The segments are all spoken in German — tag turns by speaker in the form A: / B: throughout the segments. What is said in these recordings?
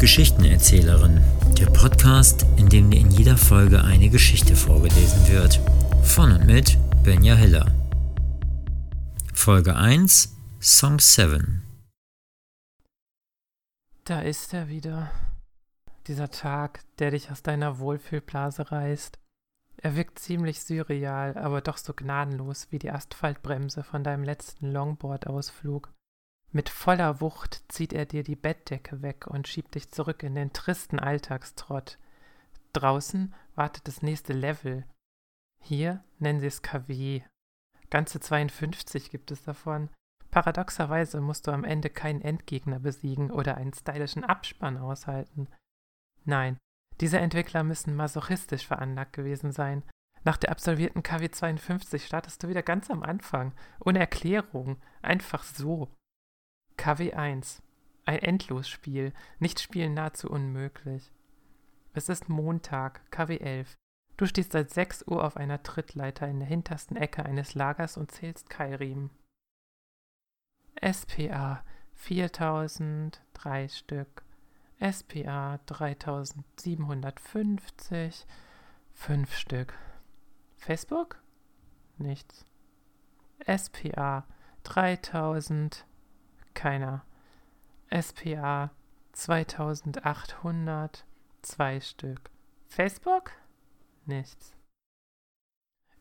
A: Geschichtenerzählerin, der Podcast, in dem dir in jeder Folge eine Geschichte vorgelesen wird. Von und mit Benja Hiller. Folge 1, Song 7.
B: Da ist er wieder. Dieser Tag, der dich aus deiner Wohlfühlblase reißt. Er wirkt ziemlich surreal, aber doch so gnadenlos wie die Asphaltbremse von deinem letzten Longboard-Ausflug. Mit voller Wucht zieht er dir die Bettdecke weg und schiebt dich zurück in den tristen Alltagstrott. Draußen wartet das nächste Level. Hier nennen sie es KW. Ganze 52 gibt es davon. Paradoxerweise musst du am Ende keinen Endgegner besiegen oder einen stylischen Abspann aushalten. Nein, diese Entwickler müssen masochistisch veranlagt gewesen sein. Nach der absolvierten KW 52 startest du wieder ganz am Anfang, ohne Erklärung, einfach so. KW1. Ein Endlosspiel, nicht spielen nahezu unmöglich. Es ist Montag, KW11. Du stehst seit 6 Uhr auf einer Trittleiter in der hintersten Ecke eines Lagers und zählst Keilriemen. SPA 4000, drei Stück. SPA 3750, fünf Stück. Facebook? Nichts. SPA 3000, keiner. SPA 2800, zwei Stück. Facebook? Nichts.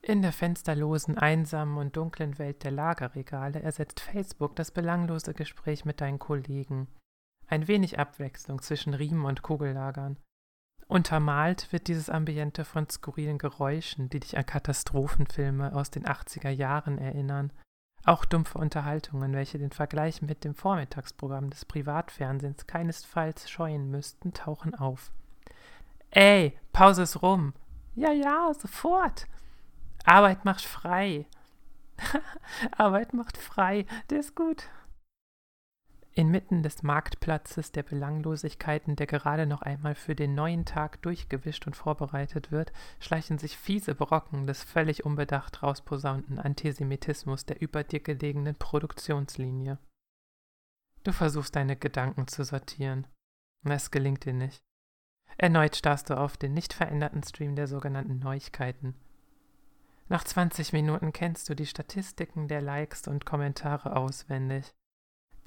B: In der fensterlosen, einsamen und dunklen Welt der Lagerregale ersetzt Facebook das belanglose Gespräch mit deinen Kollegen. Ein wenig Abwechslung zwischen Riemen und Kugellagern. Untermalt wird dieses Ambiente von skurrilen Geräuschen, die dich an Katastrophenfilme aus den 80er Jahren erinnern auch dumpfe Unterhaltungen, welche den Vergleich mit dem Vormittagsprogramm des Privatfernsehens keinesfalls scheuen müssten, tauchen auf. Ey, Pause ist rum. Ja, ja, sofort. Arbeit macht frei. Arbeit macht frei, der ist gut. Inmitten des Marktplatzes der Belanglosigkeiten, der gerade noch einmal für den neuen Tag durchgewischt und vorbereitet wird, schleichen sich fiese Brocken des völlig unbedacht rausposaunten Antisemitismus der über dir gelegenen Produktionslinie. Du versuchst deine Gedanken zu sortieren. Es gelingt dir nicht. Erneut starrst du auf den nicht veränderten Stream der sogenannten Neuigkeiten. Nach 20 Minuten kennst du die Statistiken der Likes und Kommentare auswendig.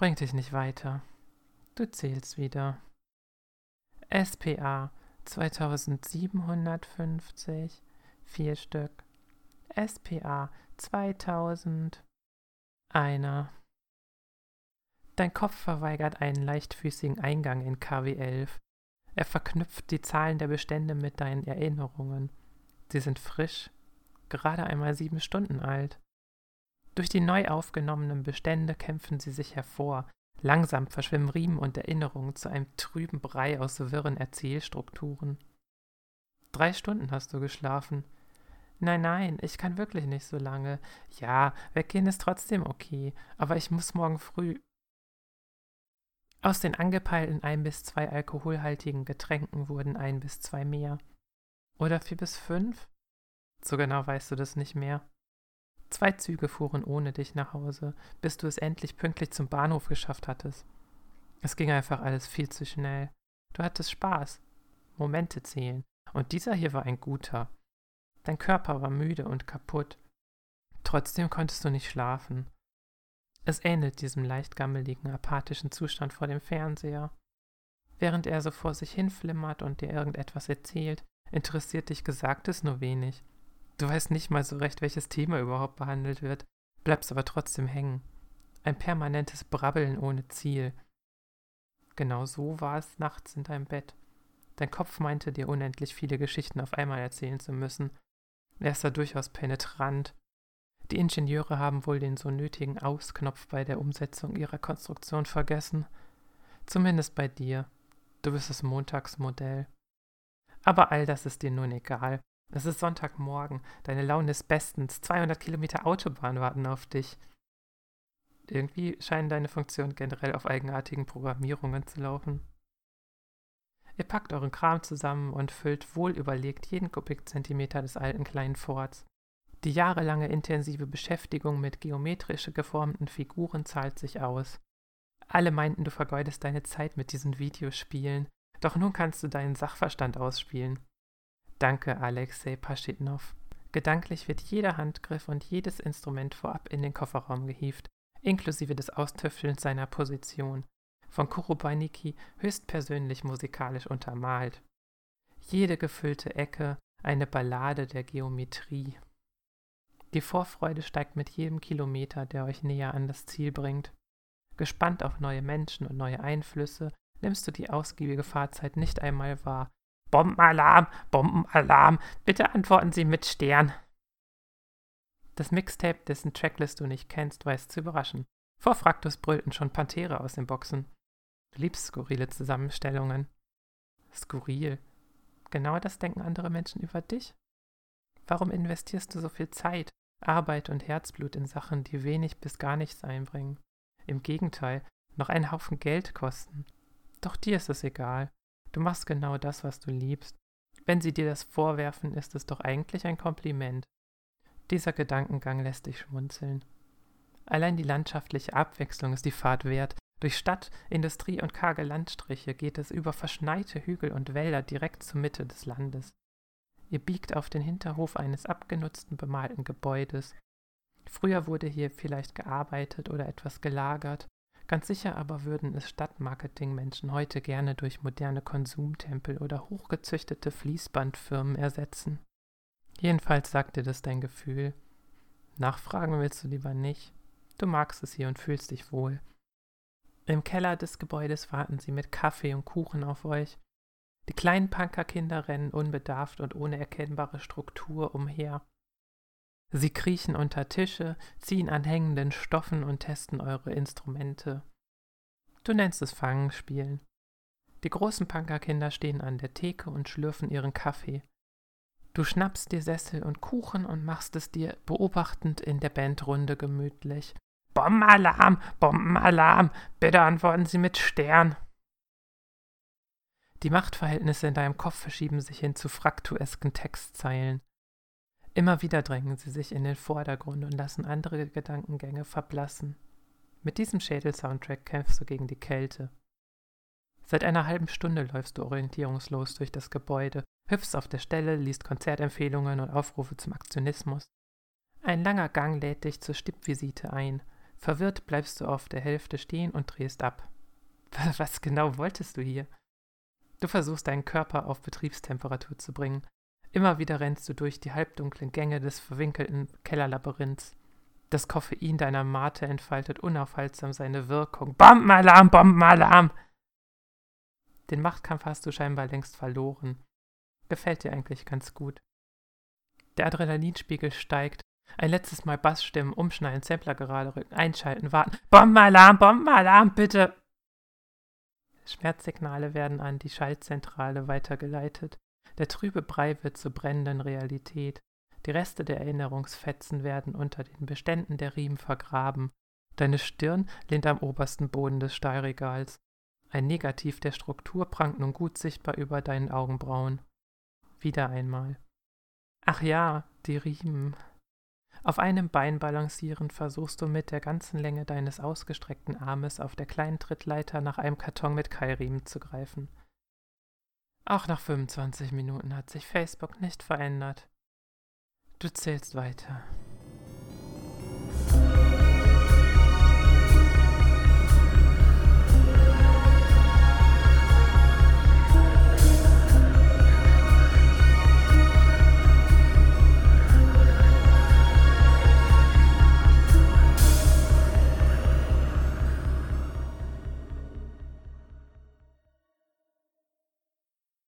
B: Bringt dich nicht weiter. Du zählst wieder. SPA 2750, vier Stück. SPA 2000, einer. Dein Kopf verweigert einen leichtfüßigen Eingang in KW11. Er verknüpft die Zahlen der Bestände mit deinen Erinnerungen. Sie sind frisch, gerade einmal sieben Stunden alt. Durch die neu aufgenommenen Bestände kämpfen sie sich hervor. Langsam verschwimmen Riemen und Erinnerungen zu einem trüben Brei aus wirren Erzählstrukturen. Drei Stunden hast du geschlafen. Nein, nein, ich kann wirklich nicht so lange. Ja, weggehen ist trotzdem okay, aber ich muss morgen früh. Aus den angepeilten ein bis zwei alkoholhaltigen Getränken wurden ein bis zwei mehr. Oder vier bis fünf? So genau weißt du das nicht mehr. Zwei Züge fuhren ohne dich nach Hause, bis du es endlich pünktlich zum Bahnhof geschafft hattest. Es ging einfach alles viel zu schnell. Du hattest Spaß. Momente zählen. Und dieser hier war ein guter. Dein Körper war müde und kaputt. Trotzdem konntest du nicht schlafen. Es ähnelt diesem leicht gammeligen, apathischen Zustand vor dem Fernseher. Während er so vor sich hinflimmert und dir irgendetwas erzählt, interessiert dich Gesagtes nur wenig. Du weißt nicht mal so recht, welches Thema überhaupt behandelt wird, bleibst aber trotzdem hängen. Ein permanentes Brabbeln ohne Ziel. Genau so war es nachts in deinem Bett. Dein Kopf meinte dir unendlich viele Geschichten auf einmal erzählen zu müssen. Er ist da durchaus penetrant. Die Ingenieure haben wohl den so nötigen Ausknopf bei der Umsetzung ihrer Konstruktion vergessen. Zumindest bei dir. Du bist das Montagsmodell. Aber all das ist dir nun egal. Es ist Sonntagmorgen. Deine Laune ist bestens. 200 Kilometer Autobahn warten auf dich. Irgendwie scheinen deine Funktionen generell auf eigenartigen Programmierungen zu laufen. Ihr packt euren Kram zusammen und füllt wohlüberlegt jeden Kubikzentimeter des alten kleinen Forts. Die jahrelange intensive Beschäftigung mit geometrisch geformten Figuren zahlt sich aus. Alle meinten, du vergeudest deine Zeit mit diesen Videospielen. Doch nun kannst du deinen Sachverstand ausspielen. Danke, Alexei Paschitnov. Gedanklich wird jeder Handgriff und jedes Instrument vorab in den Kofferraum gehievt, inklusive des Austüftelns seiner Position, von Kurubaniki höchstpersönlich musikalisch untermalt. Jede gefüllte Ecke eine Ballade der Geometrie. Die Vorfreude steigt mit jedem Kilometer, der euch näher an das Ziel bringt. Gespannt auf neue Menschen und neue Einflüsse, nimmst du die ausgiebige Fahrzeit nicht einmal wahr. Bombenalarm, Bombenalarm, bitte antworten Sie mit Stern. Das Mixtape, dessen Tracklist du nicht kennst, weiß zu überraschen. Vor Fraktus brüllten schon Pantere aus den Boxen. Du liebst skurrile Zusammenstellungen. Skurril. Genau das denken andere Menschen über dich. Warum investierst du so viel Zeit, Arbeit und Herzblut in Sachen, die wenig bis gar nichts einbringen? Im Gegenteil, noch einen Haufen Geld kosten. Doch dir ist es egal. Du machst genau das, was du liebst. Wenn sie dir das vorwerfen, ist es doch eigentlich ein Kompliment. Dieser Gedankengang lässt dich schmunzeln. Allein die landschaftliche Abwechslung ist die Fahrt wert. Durch Stadt, Industrie und karge Landstriche geht es über verschneite Hügel und Wälder direkt zur Mitte des Landes. Ihr biegt auf den Hinterhof eines abgenutzten, bemalten Gebäudes. Früher wurde hier vielleicht gearbeitet oder etwas gelagert. Ganz sicher aber würden es Stadtmarketingmenschen heute gerne durch moderne Konsumtempel oder hochgezüchtete Fließbandfirmen ersetzen. Jedenfalls sagt dir das dein Gefühl. Nachfragen willst du lieber nicht. Du magst es hier und fühlst dich wohl. Im Keller des Gebäudes warten sie mit Kaffee und Kuchen auf euch. Die kleinen Punkerkinder rennen unbedarft und ohne erkennbare Struktur umher. Sie kriechen unter Tische, ziehen an hängenden Stoffen und testen eure Instrumente. Du nennst es Fangenspielen. Die großen Punkerkinder stehen an der Theke und schlürfen ihren Kaffee. Du schnappst dir Sessel und Kuchen und machst es dir beobachtend in der Bandrunde gemütlich. Bombenalarm, Bombenalarm, bitte antworten Sie mit Stern. Die Machtverhältnisse in deinem Kopf verschieben sich hin zu fraktuesken Textzeilen. Immer wieder drängen sie sich in den Vordergrund und lassen andere Gedankengänge verblassen. Mit diesem Schädel-Soundtrack kämpfst du gegen die Kälte. Seit einer halben Stunde läufst du orientierungslos durch das Gebäude, hüpfst auf der Stelle, liest Konzertempfehlungen und Aufrufe zum Aktionismus. Ein langer Gang lädt dich zur Stippvisite ein. Verwirrt bleibst du auf der Hälfte stehen und drehst ab. Was genau wolltest du hier? Du versuchst deinen Körper auf Betriebstemperatur zu bringen. Immer wieder rennst du durch die halbdunklen Gänge des verwinkelten Kellerlabyrinths. Das Koffein deiner Mate entfaltet unaufhaltsam seine Wirkung. Bombenalarm, Bombenalarm! Den Machtkampf hast du scheinbar längst verloren. Gefällt dir eigentlich ganz gut. Der Adrenalinspiegel steigt. Ein letztes Mal Bassstimmen, umschneiden, Sampler gerade rücken, einschalten, warten. Bombenalarm, Bombenalarm, bitte! Schmerzsignale werden an die Schaltzentrale weitergeleitet. Der trübe Brei wird zur brennenden Realität. Die Reste der Erinnerungsfetzen werden unter den Beständen der Riemen vergraben. Deine Stirn lehnt am obersten Boden des Stahlregals. Ein Negativ der Struktur prangt nun gut sichtbar über deinen Augenbrauen. Wieder einmal. Ach ja, die Riemen. Auf einem Bein balancierend versuchst du mit der ganzen Länge deines ausgestreckten Armes auf der kleinen Trittleiter nach einem Karton mit Keilriemen zu greifen. Auch nach 25 Minuten hat sich Facebook nicht verändert. Du zählst weiter.